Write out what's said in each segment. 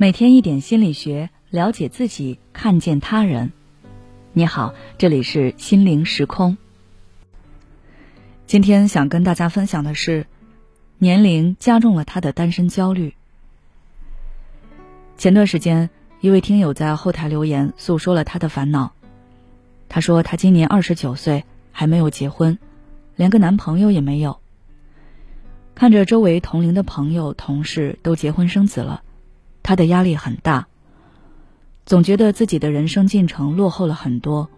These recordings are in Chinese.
每天一点心理学，了解自己，看见他人。你好，这里是心灵时空。今天想跟大家分享的是，年龄加重了他的单身焦虑。前段时间，一位听友在后台留言，诉说了他的烦恼。他说他今年二十九岁，还没有结婚，连个男朋友也没有。看着周围同龄的朋友、同事都结婚生子了。他的压力很大，总觉得自己的人生进程落后了很多，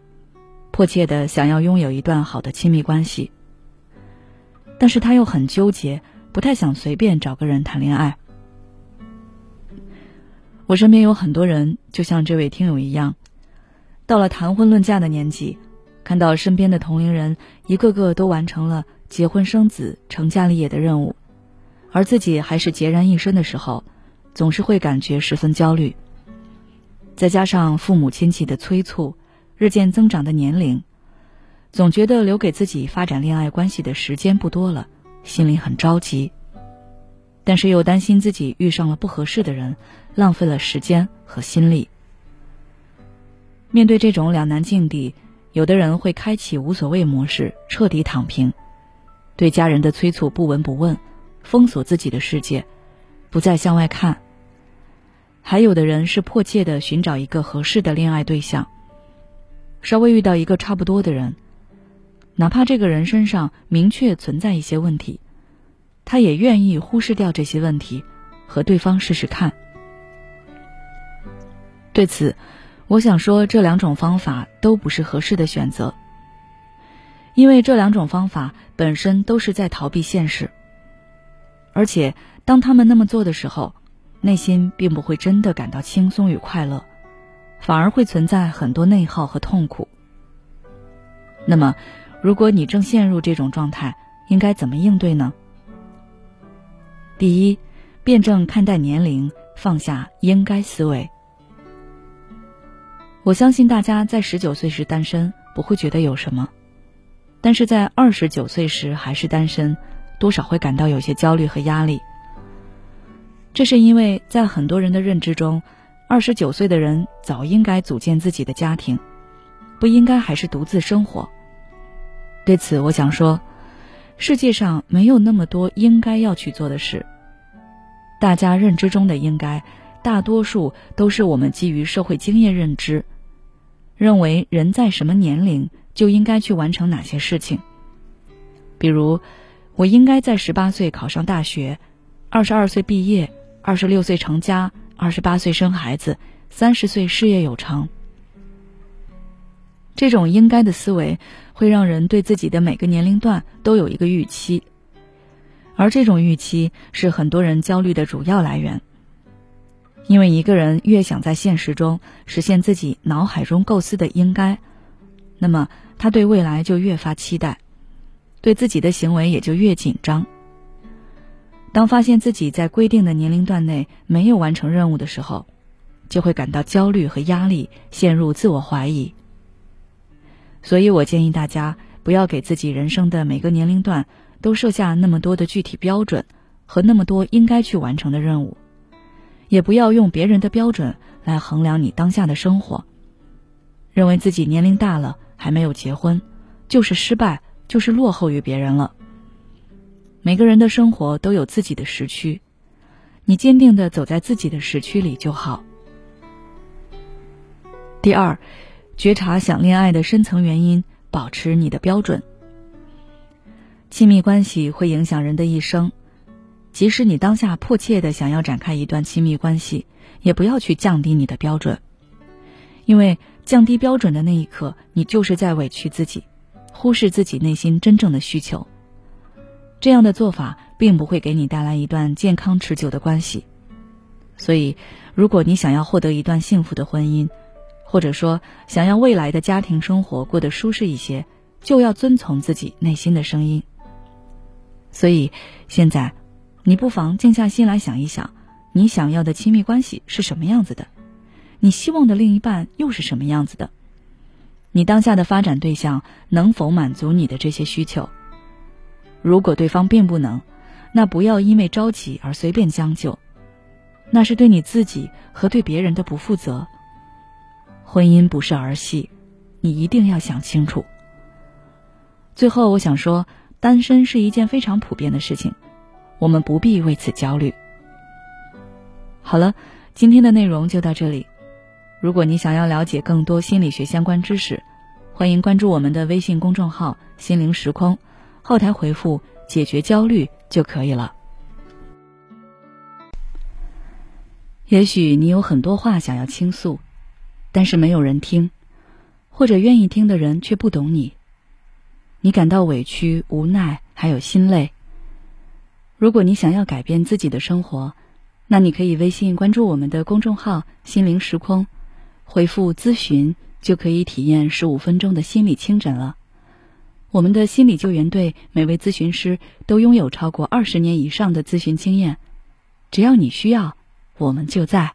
迫切的想要拥有一段好的亲密关系。但是他又很纠结，不太想随便找个人谈恋爱。我身边有很多人，就像这位听友一样，到了谈婚论嫁的年纪，看到身边的同龄人一个个都完成了结婚生子、成家立业的任务，而自己还是孑然一身的时候。总是会感觉十分焦虑，再加上父母亲戚的催促，日渐增长的年龄，总觉得留给自己发展恋爱关系的时间不多了，心里很着急。但是又担心自己遇上了不合适的人，浪费了时间和心力。面对这种两难境地，有的人会开启无所谓模式，彻底躺平，对家人的催促不闻不问，封锁自己的世界。不再向外看。还有的人是迫切的寻找一个合适的恋爱对象。稍微遇到一个差不多的人，哪怕这个人身上明确存在一些问题，他也愿意忽视掉这些问题，和对方试试看。对此，我想说，这两种方法都不是合适的选择，因为这两种方法本身都是在逃避现实，而且。当他们那么做的时候，内心并不会真的感到轻松与快乐，反而会存在很多内耗和痛苦。那么，如果你正陷入这种状态，应该怎么应对呢？第一，辩证看待年龄，放下应该思维。我相信大家在十九岁时单身不会觉得有什么，但是在二十九岁时还是单身，多少会感到有些焦虑和压力。这是因为在很多人的认知中，二十九岁的人早应该组建自己的家庭，不应该还是独自生活。对此，我想说，世界上没有那么多应该要去做的事。大家认知中的应该，大多数都是我们基于社会经验认知，认为人在什么年龄就应该去完成哪些事情。比如，我应该在十八岁考上大学，二十二岁毕业。二十六岁成家，二十八岁生孩子，三十岁事业有成。这种应该的思维会让人对自己的每个年龄段都有一个预期，而这种预期是很多人焦虑的主要来源。因为一个人越想在现实中实现自己脑海中构思的应该，那么他对未来就越发期待，对自己的行为也就越紧张。当发现自己在规定的年龄段内没有完成任务的时候，就会感到焦虑和压力，陷入自我怀疑。所以我建议大家不要给自己人生的每个年龄段都设下那么多的具体标准和那么多应该去完成的任务，也不要用别人的标准来衡量你当下的生活。认为自己年龄大了还没有结婚，就是失败，就是落后于别人了。每个人的生活都有自己的时区，你坚定的走在自己的时区里就好。第二，觉察想恋爱的深层原因，保持你的标准。亲密关系会影响人的一生，即使你当下迫切的想要展开一段亲密关系，也不要去降低你的标准，因为降低标准的那一刻，你就是在委屈自己，忽视自己内心真正的需求。这样的做法并不会给你带来一段健康持久的关系，所以，如果你想要获得一段幸福的婚姻，或者说想要未来的家庭生活过得舒适一些，就要遵从自己内心的声音。所以，现在，你不妨静下心来想一想，你想要的亲密关系是什么样子的？你希望的另一半又是什么样子的？你当下的发展对象能否满足你的这些需求？如果对方并不能，那不要因为着急而随便将就。那是对你自己和对别人的不负责。婚姻不是儿戏，你一定要想清楚。最后，我想说，单身是一件非常普遍的事情，我们不必为此焦虑。好了，今天的内容就到这里。如果你想要了解更多心理学相关知识，欢迎关注我们的微信公众号“心灵时空”，后台回复“解决焦虑”就可以了。也许你有很多话想要倾诉，但是没有人听，或者愿意听的人却不懂你。你感到委屈、无奈，还有心累。如果你想要改变自己的生活，那你可以微信关注我们的公众号“心灵时空”，回复“咨询”就可以体验十五分钟的心理清诊了。我们的心理救援队每位咨询师都拥有超过二十年以上的咨询经验，只要你需要，我们就在。